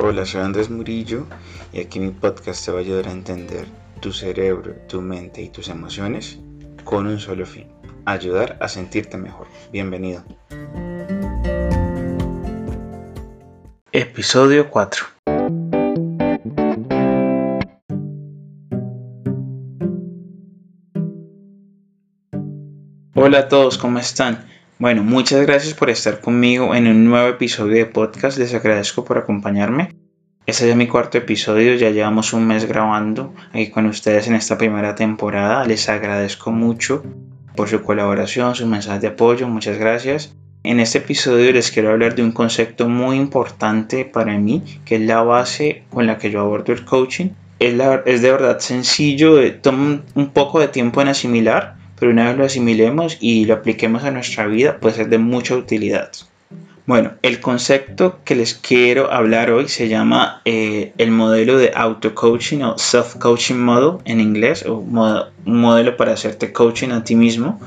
Hola, soy Andrés Murillo y aquí mi podcast te va a ayudar a entender tu cerebro, tu mente y tus emociones con un solo fin, ayudar a sentirte mejor. Bienvenido. Episodio 4. Hola a todos, ¿cómo están? Bueno, muchas gracias por estar conmigo en un nuevo episodio de podcast. Les agradezco por acompañarme. Este es mi cuarto episodio, ya llevamos un mes grabando aquí con ustedes en esta primera temporada. Les agradezco mucho por su colaboración, sus mensajes de apoyo, muchas gracias. En este episodio les quiero hablar de un concepto muy importante para mí, que es la base con la que yo abordo el coaching. Es, es de verdad sencillo, toma un poco de tiempo en asimilar, pero una vez lo asimilemos y lo apliquemos a nuestra vida, puede ser de mucha utilidad. Bueno, el concepto que les quiero hablar hoy se llama eh, el modelo de auto-coaching o self-coaching model en inglés, o un modelo para hacerte coaching a ti mismo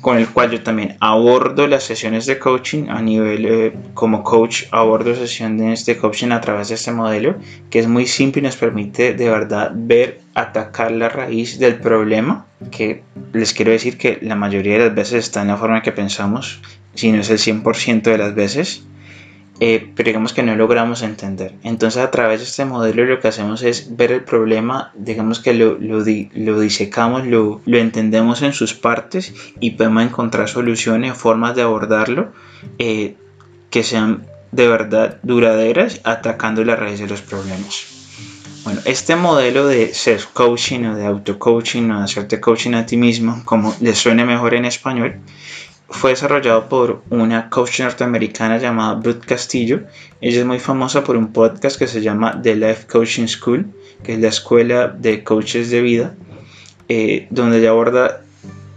con el cual yo también abordo las sesiones de coaching a nivel eh, como coach, abordo sesiones de coaching a través de este modelo que es muy simple y nos permite de verdad ver, atacar la raíz del problema, que les quiero decir que la mayoría de las veces está en la forma que pensamos, si no es el 100% de las veces eh, pero digamos que no logramos entender. Entonces a través de este modelo lo que hacemos es ver el problema, digamos que lo, lo, lo disecamos, lo, lo, entendemos en sus partes y podemos encontrar soluciones, formas de abordarlo eh, que sean de verdad duraderas, atacando la raíz de los problemas. Bueno, este modelo de self-coaching o de auto-coaching o de hacerte coaching a ti mismo, como le suene mejor en español, fue desarrollado por una coach norteamericana llamada Ruth Castillo. Ella es muy famosa por un podcast que se llama The Life Coaching School, que es la escuela de coaches de vida, eh, donde ella aborda,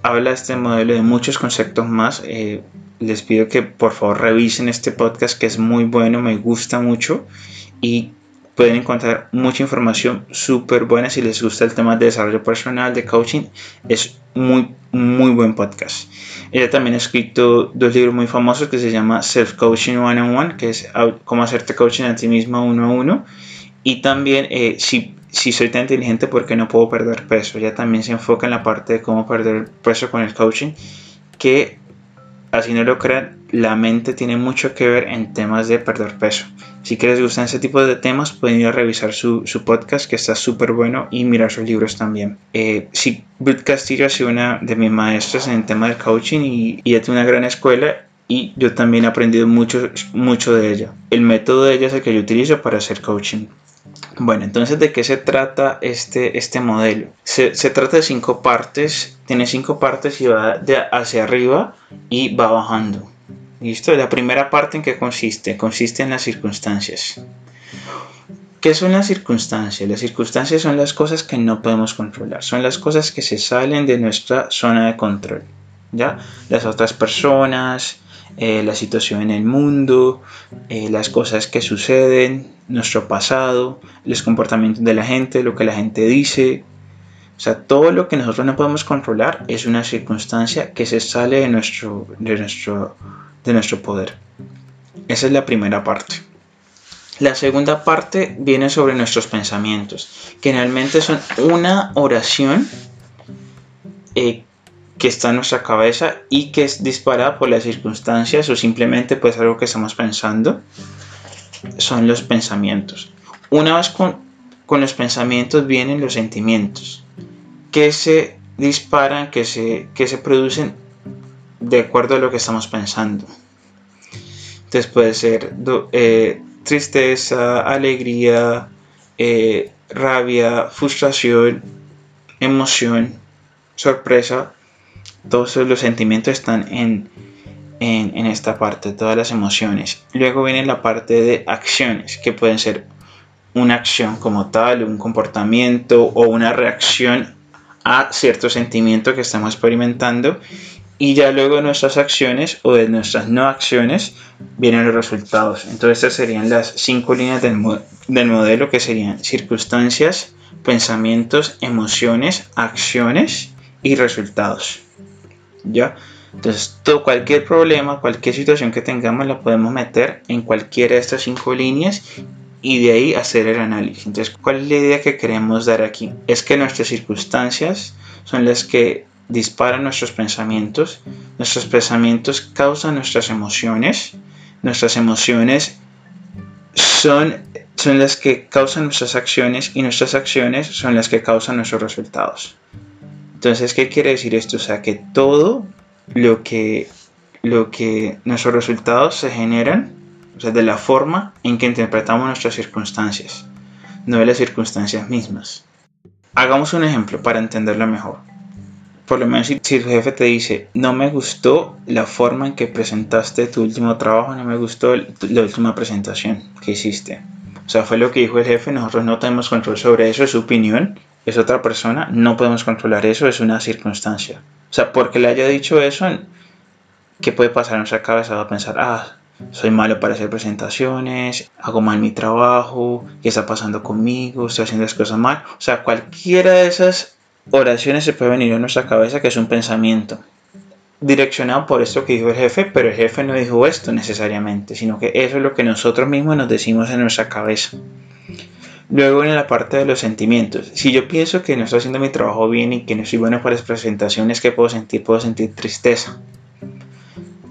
habla este modelo de muchos conceptos más. Eh, les pido que por favor revisen este podcast que es muy bueno, me gusta mucho y pueden encontrar mucha información súper buena si les gusta el tema de desarrollo personal, de coaching. Es muy, muy buen podcast. Ella también ha escrito dos libros muy famosos que se llama Self Coaching One on One, que es cómo hacerte coaching a ti mismo uno a uno. Y también eh, si, si soy tan inteligente, ¿por qué no puedo perder peso? Ella también se enfoca en la parte de cómo perder peso con el coaching, que así no lo crean, la mente tiene mucho que ver en temas de perder peso. Si que les gustan ese tipo de temas, pueden ir a revisar su, podcast, que está súper bueno, y mirar sus libros también. Eh, sí, Ruth Castillo ha sido una de mis maestras en el tema del coaching y, y tiene una gran escuela y yo también he aprendido mucho, mucho de ella. El método de ella es el que yo utilizo para hacer coaching. Bueno, entonces, ¿de qué se trata este, este modelo? Se, trata de cinco partes, tiene cinco partes y va hacia arriba y va bajando. ¿Listo? La primera parte en qué consiste? Consiste en las circunstancias. ¿Qué son las circunstancias? Las circunstancias son las cosas que no podemos controlar, son las cosas que se salen de nuestra zona de control. ¿Ya? Las otras personas, eh, la situación en el mundo, eh, las cosas que suceden, nuestro pasado, los comportamientos de la gente, lo que la gente dice. O sea, todo lo que nosotros no podemos controlar es una circunstancia que se sale de nuestro, de nuestro, de nuestro poder. Esa es la primera parte. La segunda parte viene sobre nuestros pensamientos, que realmente son una oración eh, que está en nuestra cabeza y que es disparada por las circunstancias o simplemente pues algo que estamos pensando, son los pensamientos. Una vez con, los pensamientos vienen los sentimientos, que se disparan, que se, que se producen de acuerdo a lo que estamos pensando. Entonces puede ser eh, tristeza, alegría, eh, rabia, frustración, emoción, sorpresa, todos los sentimientos están en, en, esta parte, todas las emociones. Luego viene la parte de acciones, que pueden ser una acción como tal, un comportamiento o una reacción a cierto sentimiento que estamos experimentando. Y ya luego de nuestras acciones o de nuestras no acciones vienen los resultados. Entonces estas serían las cinco líneas del, del modelo que serían circunstancias, pensamientos, emociones, acciones y resultados. ¿Ya? Entonces, todo, cualquier problema, cualquier situación que tengamos la podemos meter en cualquiera de estas cinco líneas y de ahí hacer el análisis. Entonces, ¿cuál es la idea que queremos dar aquí? Es que nuestras circunstancias son las que disparan nuestros pensamientos, nuestros pensamientos causan nuestras emociones, nuestras emociones son, son las que causan nuestras acciones y nuestras acciones son las que causan nuestros resultados. Entonces, ¿qué quiere decir esto? O sea, que todo lo que, lo que nuestros resultados se generan, o sea, de la forma en que interpretamos nuestras circunstancias, no de las circunstancias mismas. Hagamos un ejemplo para entenderlo mejor por lo menos si, tu jefe te dice, no me gustó la forma en que presentaste tu último trabajo, no me gustó la última presentación que hiciste. O sea, fue lo que dijo el jefe, nosotros no tenemos control sobre eso, es su opinión, es otra persona, no podemos controlar eso, es una circunstancia. O sea, porque le haya dicho eso, ¿qué puede pasar en nuestra cabeza? Va a pensar, ah, soy malo para hacer presentaciones, hago mal mi trabajo, ¿qué está pasando conmigo? Estoy haciendo las cosas mal. O sea, cualquiera de esas oraciones se puede venir a nuestra cabeza que es un pensamiento direccionado por esto que dijo el jefe, pero el jefe no dijo esto necesariamente, sino que eso es lo que nosotros mismos nos decimos en nuestra cabeza. Luego en la parte de los sentimientos, si yo pienso que no estoy haciendo mi trabajo bien y que no soy bueno para las presentaciones, ¿qué puedo sentir? Puedo sentir tristeza.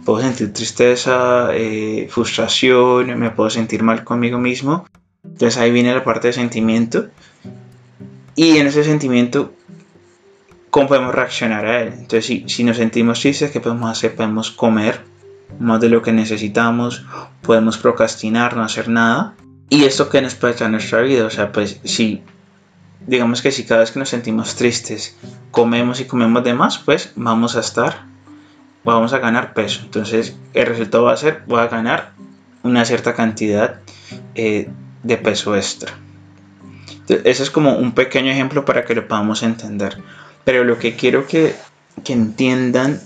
Puedo sentir tristeza, eh, frustración, me puedo sentir mal conmigo mismo. Entonces ahí viene la parte de sentimiento. Y en ese sentimiento cómo podemos reaccionar a él. Entonces, si, si nos sentimos tristes, ¿qué podemos hacer? Podemos comer más de lo que necesitamos, podemos procrastinar, no hacer nada. Y esto que nos puede traer nuestra vida, o sea, pues si, digamos que si cada vez que nos sentimos tristes comemos y comemos de más, pues vamos a estar, vamos a ganar peso. Entonces, el resultado va a ser, voy a ganar una cierta cantidad eh, de peso extra. Entonces, ese es como un pequeño ejemplo para que lo podamos entender. Pero lo que quiero que, entiendan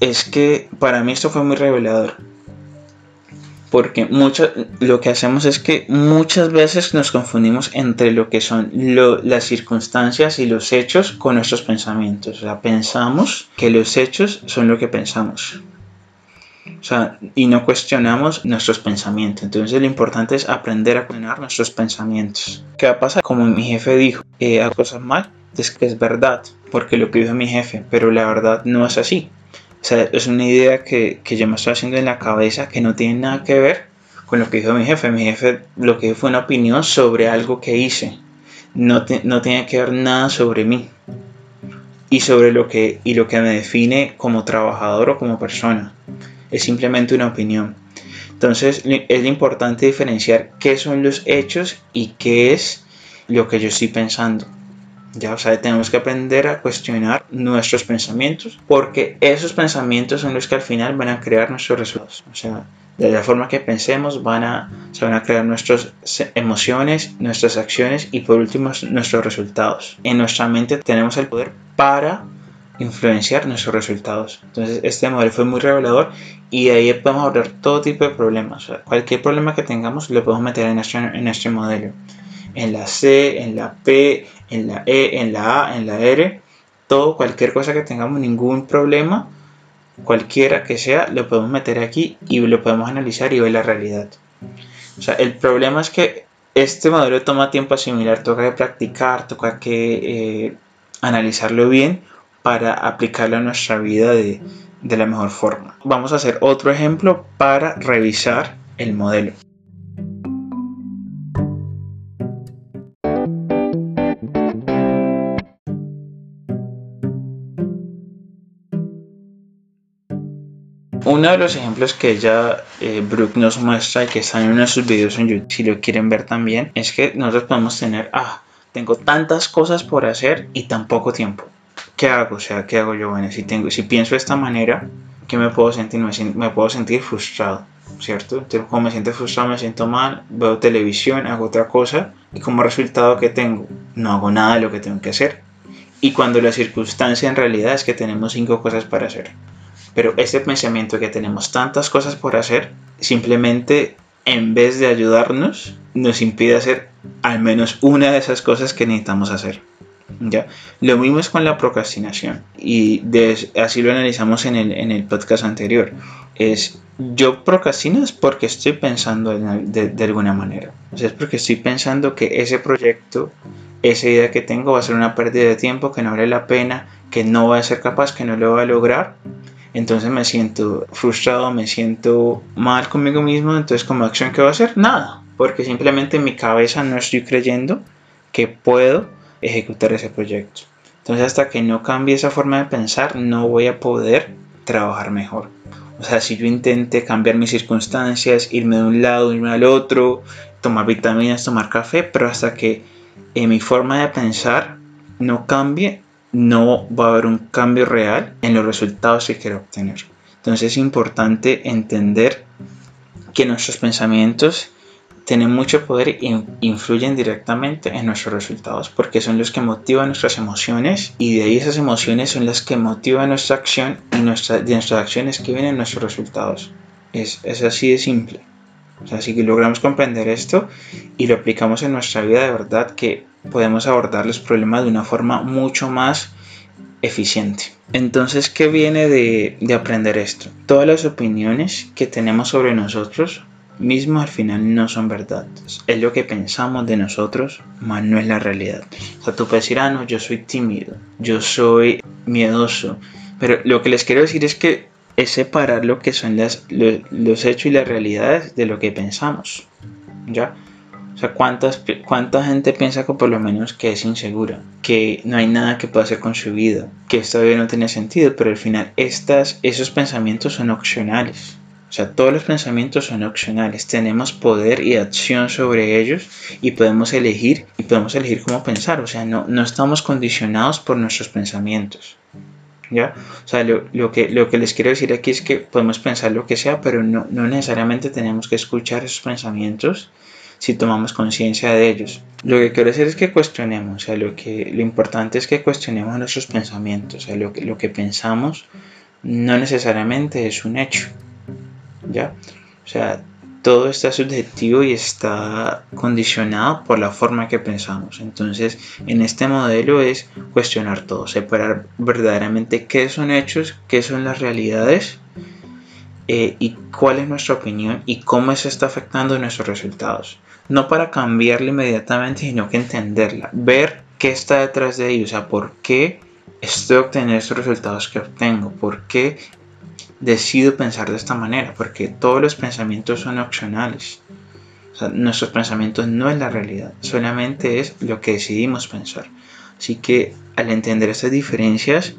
es que para mí esto fue muy revelador. Porque mucho, lo que hacemos es que muchas veces nos confundimos entre lo que son las circunstancias y los hechos con nuestros pensamientos. O sea, pensamos que los hechos son lo que pensamos. O sea, y no cuestionamos nuestros pensamientos. Entonces lo importante es aprender a cuestionar nuestros pensamientos. ¿Qué va a pasar? Como mi jefe dijo, eh, cosas mal, es que es verdad, porque lo que dijo mi jefe, pero la verdad no es así. O sea, es una idea que, que yo me estoy haciendo en la cabeza que no tiene nada que ver con lo que dijo mi jefe. Mi jefe lo que dijo fue una opinión sobre algo que hice. No, no tiene que ver nada sobre mí y sobre lo que, y lo que me define como trabajador o como persona. Es simplemente una opinión. Entonces es importante diferenciar qué son los hechos y qué es lo que yo estoy pensando. Ya, o sea, tenemos que aprender a cuestionar nuestros pensamientos porque esos pensamientos son los que al final van a crear nuestros resultados. O sea, de la forma que pensemos van a, se van a crear nuestras emociones, nuestras acciones y por último nuestros resultados. En nuestra mente tenemos el poder para influenciar nuestros resultados. Entonces este modelo fue muy revelador y de ahí podemos abordar todo tipo de problemas. O sea, cualquier problema que tengamos lo podemos meter en en este modelo en la C, en la P, en la E, en la A, en la R, todo, cualquier cosa que tengamos ningún problema, cualquiera que sea, lo podemos meter aquí y lo podemos analizar y ver la realidad. O sea, el problema es que este modelo toma tiempo asimilar, toca que practicar, toca que eh, analizarlo bien para aplicarlo a nuestra vida de, de la mejor forma. Vamos a hacer otro ejemplo para revisar el modelo. Uno de los ejemplos que ella, eh, Brooke, nos muestra y que está en uno de sus videos en YouTube, si lo quieren ver también, es que nosotros podemos tener, ah, tengo tantas cosas por hacer y tan poco tiempo. ¿Qué hago? O sea, ¿qué hago yo? Bueno, si, tengo, si pienso de esta manera, ¿qué me puedo sentir? Me, puedo sentir frustrado, ¿cierto? Entonces, como me siento frustrado, me siento mal, veo televisión, hago otra cosa y como resultado que tengo, no hago nada de lo que tengo que hacer. Y cuando la circunstancia en realidad es que tenemos cinco cosas para hacer. Pero este pensamiento que tenemos tantas cosas por hacer, simplemente en vez de ayudarnos, nos impide hacer al menos una de esas cosas que necesitamos hacer. ¿ya? Lo mismo es con la procrastinación y así lo analizamos en el, en el podcast anterior. Es yo procrastino es porque estoy pensando de, de, alguna manera. Es porque estoy pensando que ese proyecto, esa idea que tengo va a ser una pérdida de tiempo, que no vale la pena, que no voy a ser capaz, que no lo voy a lograr. Entonces me siento frustrado, me siento mal conmigo mismo. Entonces, como acción, ¿qué voy a hacer? Nada. Porque simplemente en mi cabeza no estoy creyendo que puedo ejecutar ese proyecto. Entonces hasta que no cambie esa forma de pensar no voy a poder trabajar mejor. O sea, si yo intente cambiar mis circunstancias, irme de un lado, irme al otro, tomar vitaminas, tomar café, pero hasta que en mi forma de pensar no cambie, no va a haber un cambio real en los resultados que quiero obtener. Entonces es importante entender que nuestros pensamientos tienen mucho poder e influyen directamente en nuestros resultados porque son los que motivan nuestras emociones y de ahí esas emociones son las que motivan nuestra acción y nuestra, de nuestras acciones que vienen nuestros resultados. Es, es así de simple. O sea, si logramos comprender esto y lo aplicamos en nuestra vida de verdad que podemos abordar los problemas de una forma mucho más eficiente. Entonces, ¿qué viene de, de aprender esto? Todas las opiniones que tenemos sobre nosotros mismos al final no son verdad. Es lo que pensamos de nosotros, más no es la realidad. O sea, tú puedes decir, ah, no, yo soy tímido, yo soy miedoso. Pero lo que les quiero decir es que es separar lo que son las, los, hechos y las realidades de lo que pensamos. ¿Ya? O sea, ¿cuántas, ¿cuánta gente piensa que por lo menos que es insegura? Que no hay nada que pueda hacer con su vida, que esta vida no tiene sentido, pero al final estas, esos pensamientos son opcionales. O sea, todos los pensamientos son opcionales. Tenemos poder y acción sobre ellos y podemos elegir y podemos elegir cómo pensar. O sea, no, no estamos condicionados por nuestros pensamientos. ¿Ya? O sea, lo, que, lo que les quiero decir aquí es que podemos pensar lo que sea, pero no, no necesariamente tenemos que escuchar esos pensamientos si tomamos conciencia de ellos. Lo que quiero decir es que cuestionemos, o sea, lo, que, lo importante es que cuestionemos nuestros pensamientos, o sea, lo que, lo que pensamos no necesariamente es un hecho. ¿ya? O sea, todo está subjetivo y está condicionado por la forma que pensamos. Entonces, en este modelo es cuestionar todo, separar verdaderamente qué son hechos, qué son las realidades eh, y cuál es nuestra opinión y cómo eso está afectando nuestros resultados. No para cambiarla inmediatamente, sino que entenderla, ver qué está detrás de ello, o sea, por qué estoy obteniendo estos resultados que obtengo, por qué decido pensar de esta manera, porque todos los pensamientos son opcionales. nuestros pensamientos no es la realidad, solamente es lo que decidimos pensar. Así que al entender estas diferencias,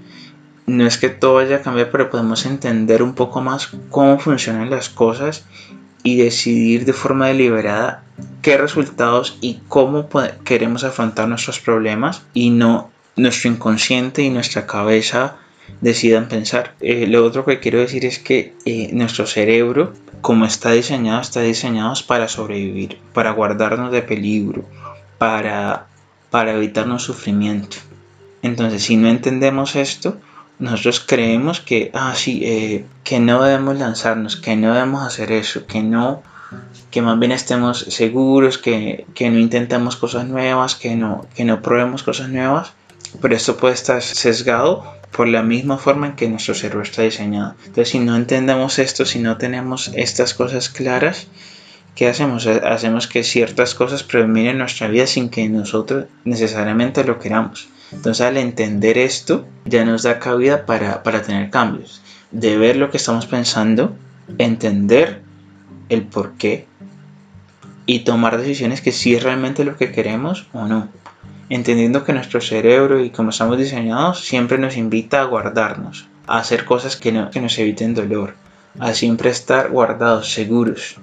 no es que todo vaya a cambiar, pero podemos entender un poco más cómo funcionan las cosas y decidir de forma deliberada qué resultados y cómo queremos afrontar nuestros problemas y no nuestro inconsciente y nuestra cabeza decidan pensar. Eh, lo otro que quiero decir es que eh, nuestro cerebro, como está diseñado, está diseñado para sobrevivir, para guardarnos de peligro, para, para evitarnos sufrimiento. Entonces, si no entendemos esto, nosotros creemos que, ah, sí, eh, que no debemos lanzarnos, que no debemos hacer eso, que no, que más bien estemos seguros, que, que no intentemos cosas nuevas, que no, que no probemos cosas nuevas. Pero esto puede estar sesgado por la misma forma en que nuestro cerebro está diseñado. Entonces, si no entendemos esto, si no tenemos estas cosas claras, ¿qué hacemos? Hacemos que ciertas cosas predominen nuestra vida sin que nosotros necesariamente lo queramos. Entonces, al entender esto, ya nos da cabida para, para tener cambios. De ver lo que estamos pensando, entender el por qué y tomar decisiones que si es realmente lo que queremos o no entendiendo que nuestro cerebro y como estamos diseñados siempre nos invita a guardarnos, a hacer cosas que, no, que nos eviten dolor, a siempre estar guardados, seguros.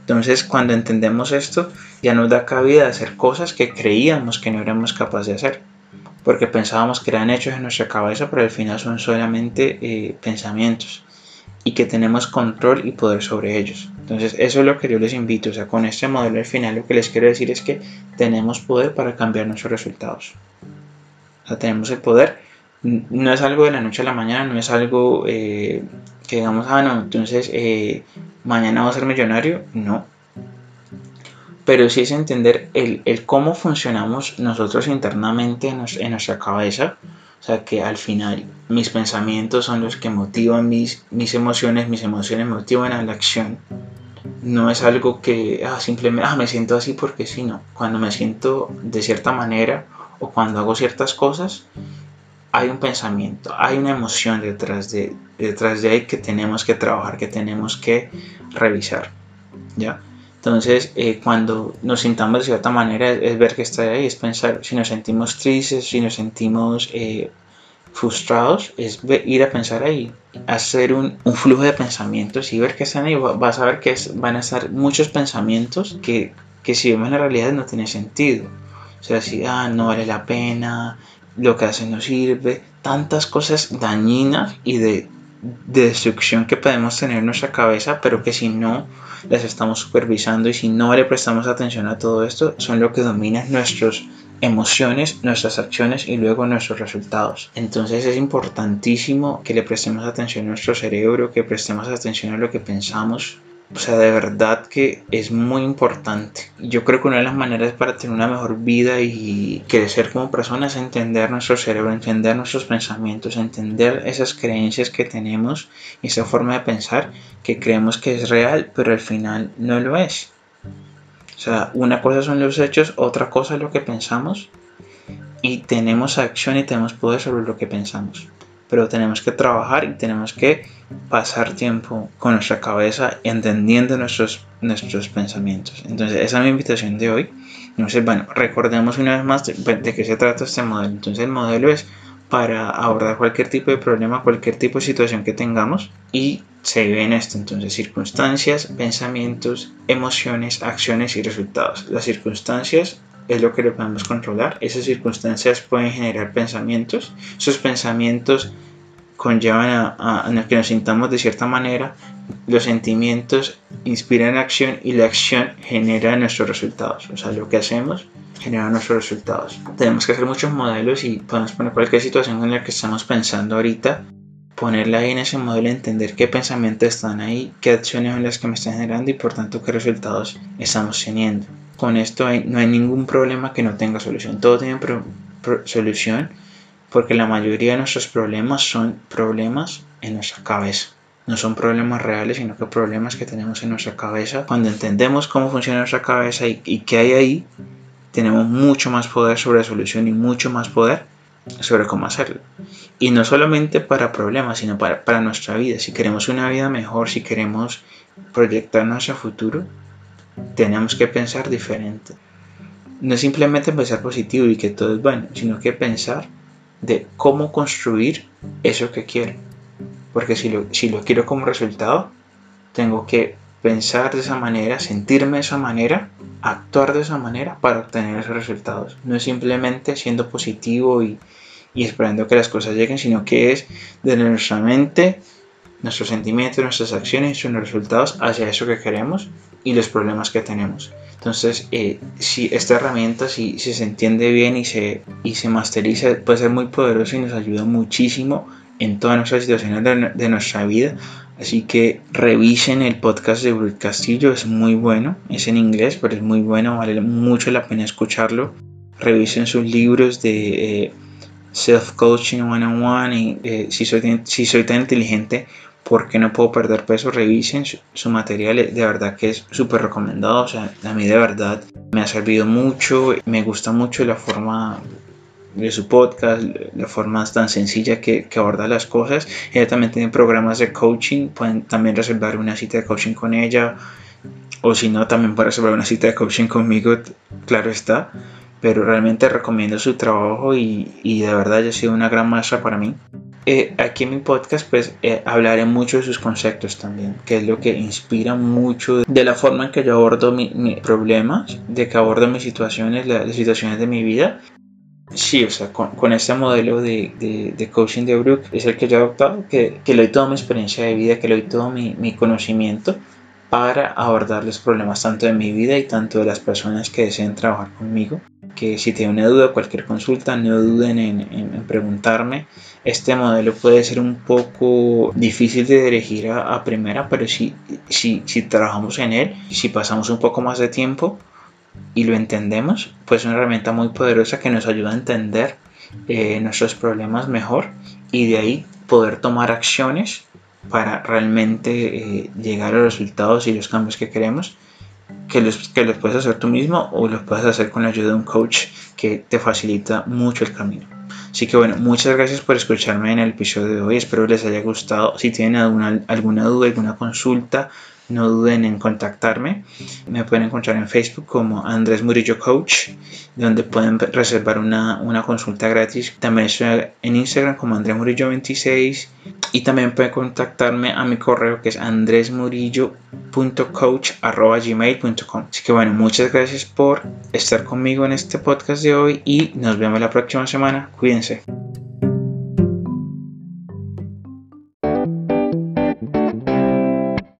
Entonces cuando entendemos esto ya nos da cabida a hacer cosas que creíamos que no éramos capaces de hacer, porque pensábamos que eran hechos en nuestra cabeza, pero al final son solamente eh, pensamientos y que tenemos control y poder sobre ellos. Entonces, eso es lo que yo les invito. O sea, con este modelo al final lo que les quiero decir es que tenemos poder para cambiar nuestros resultados. O sea, tenemos el poder. No es algo de la noche a la mañana, no es algo eh, que digamos, ah, no, entonces eh, mañana va a ser millonario. No. Pero sí es entender el, el cómo funcionamos nosotros internamente en, en, nuestra cabeza. O sea, que al final mis pensamientos son los que motivan mis, mis emociones, mis emociones motivan a la acción. No es algo que ah, simplemente ah, me siento así porque sí, no. Cuando me siento de cierta manera o cuando hago ciertas cosas, hay un pensamiento, hay una emoción detrás de, detrás de ahí que tenemos que trabajar, que tenemos que revisar. ¿ya? Entonces, eh, cuando nos sintamos de cierta manera, es, ver que está ahí, es pensar si nos sentimos tristes, si nos sentimos eh, frustrados, es ir a pensar ahí, hacer un, flujo de pensamientos y ver que están ahí. Vas a ver que van a estar muchos pensamientos que, que si vemos la realidad no tiene sentido. O sea, si, ah, no vale la pena, lo que hace no sirve, tantas cosas dañinas y de, destrucción que podemos tener en nuestra cabeza, pero que si no las estamos supervisando y si no le prestamos atención a todo esto, son lo que domina nuestras emociones, nuestras acciones y luego nuestros resultados. Entonces es importantísimo que le prestemos atención a nuestro cerebro, que prestemos atención a lo que pensamos, o sea, de verdad que es muy importante. Yo creo que una de las maneras para tener una mejor vida y crecer como persona es entender nuestro cerebro, entender nuestros pensamientos, entender esas creencias que tenemos y esa forma de pensar que creemos que es real, pero al final no lo es. O sea, una cosa son los hechos, otra cosa es lo que pensamos y tenemos acción y tenemos poder sobre lo que pensamos pero tenemos que trabajar y tenemos que pasar tiempo con nuestra cabeza entendiendo nuestros, nuestros pensamientos. Entonces, esa es mi invitación de hoy. Entonces, bueno, recordemos una vez más de, de qué se trata este modelo. Entonces, el modelo es para abordar cualquier tipo de problema, cualquier tipo de situación que tengamos y se ve en esto. Entonces, circunstancias, pensamientos, emociones, acciones y resultados. Las circunstancias es lo que lo podemos controlar. Esas circunstancias pueden generar pensamientos. Esos pensamientos conllevan a, que nos sintamos de cierta manera. Los sentimientos inspiran acción y la acción genera nuestros resultados. O sea, lo que hacemos genera nuestros resultados. Tenemos que hacer muchos modelos y podemos poner cualquier situación en la que estamos pensando ahorita ponerla ahí en ese modelo, entender qué pensamientos están ahí, qué acciones son las que me están generando y por tanto qué resultados estamos teniendo con esto no hay ningún problema que no tenga solución. Todo tiene solución porque la mayoría de nuestros problemas son problemas en nuestra cabeza. No son problemas reales, sino que problemas que tenemos en nuestra cabeza. Cuando entendemos cómo funciona nuestra cabeza y, qué hay ahí, tenemos mucho más poder sobre la solución y mucho más poder sobre cómo hacerlo. Y no solamente para problemas, sino para, para nuestra vida. Si queremos una vida mejor, si queremos proyectarnos hacia futuro, tenemos que pensar diferente. No simplemente pensar positivo y que todo es bueno, sino que pensar de cómo construir eso que quiero. Porque si lo, quiero como resultado, tengo que pensar de esa manera, sentirme de esa manera, actuar de esa manera para obtener esos resultados. No es simplemente siendo positivo y, esperando que las cosas lleguen, sino que es de nuestra mente nuestros sentimientos, nuestras acciones y los resultados hacia eso que queremos y los problemas que tenemos. Entonces, eh, si esta herramienta, si, se entiende bien y se, y se masteriza, puede ser muy poderosa y nos ayuda muchísimo en todas nuestras situaciones de, nuestra vida. Así que revisen el podcast de Bruce Castillo, es muy bueno, es en inglés, pero es muy bueno, vale mucho la pena escucharlo. Revisen sus libros de eh, Self Coaching One on One y eh, si, soy, si soy tan inteligente, porque no puedo perder peso, revisen su, material, de verdad que es súper recomendado, o sea, a mí de verdad me ha servido mucho, me gusta mucho la forma de su podcast, la forma tan sencilla que, que, aborda las cosas. Ella también tiene programas de coaching, pueden también reservar una cita de coaching con ella, o si no, también pueden reservar una cita de coaching conmigo, claro está. Pero realmente recomiendo su trabajo y, y de verdad ya ha sido una gran maestra para mí. Eh, aquí en mi podcast pues eh, hablaré mucho de sus conceptos también, que es lo que inspira mucho de la forma en que yo abordo mis problemas, de que abordo mis situaciones, las situaciones de mi vida. Sí, o sea, con, este modelo de, de, coaching de Brooke es el que yo he adoptado, que, que le doy toda mi experiencia de vida, que le doy todo mi, mi conocimiento para abordar los problemas tanto de mi vida y tanto de las personas que deseen trabajar conmigo. Que si tienen una duda, cualquier consulta, no duden en, preguntarme. Este modelo puede ser un poco difícil de dirigir a, primera, pero si, si, si, trabajamos en él, si pasamos un poco más de tiempo, y lo entendemos, pues es una herramienta muy poderosa que nos ayuda a entender eh, nuestros problemas mejor y de ahí poder tomar acciones para realmente eh, llegar a los resultados y los cambios que queremos, que los, que los puedes hacer tú mismo o los puedes hacer con la ayuda de un coach que te facilita mucho el camino. Así que bueno, muchas gracias por escucharme en el episodio de hoy. Espero les haya gustado. Si tienen alguna, alguna duda, alguna consulta, no duden en contactarme. Me pueden encontrar en Facebook como Andrés Murillo Coach, donde pueden reservar una, consulta gratis. También estoy en Instagram como Andrés Murillo 26 y también pueden contactarme a mi correo que es andresmurillo.coach.gmail.com. Así que bueno, muchas gracias por estar conmigo en este podcast de hoy y nos vemos la próxima semana. Cuídense.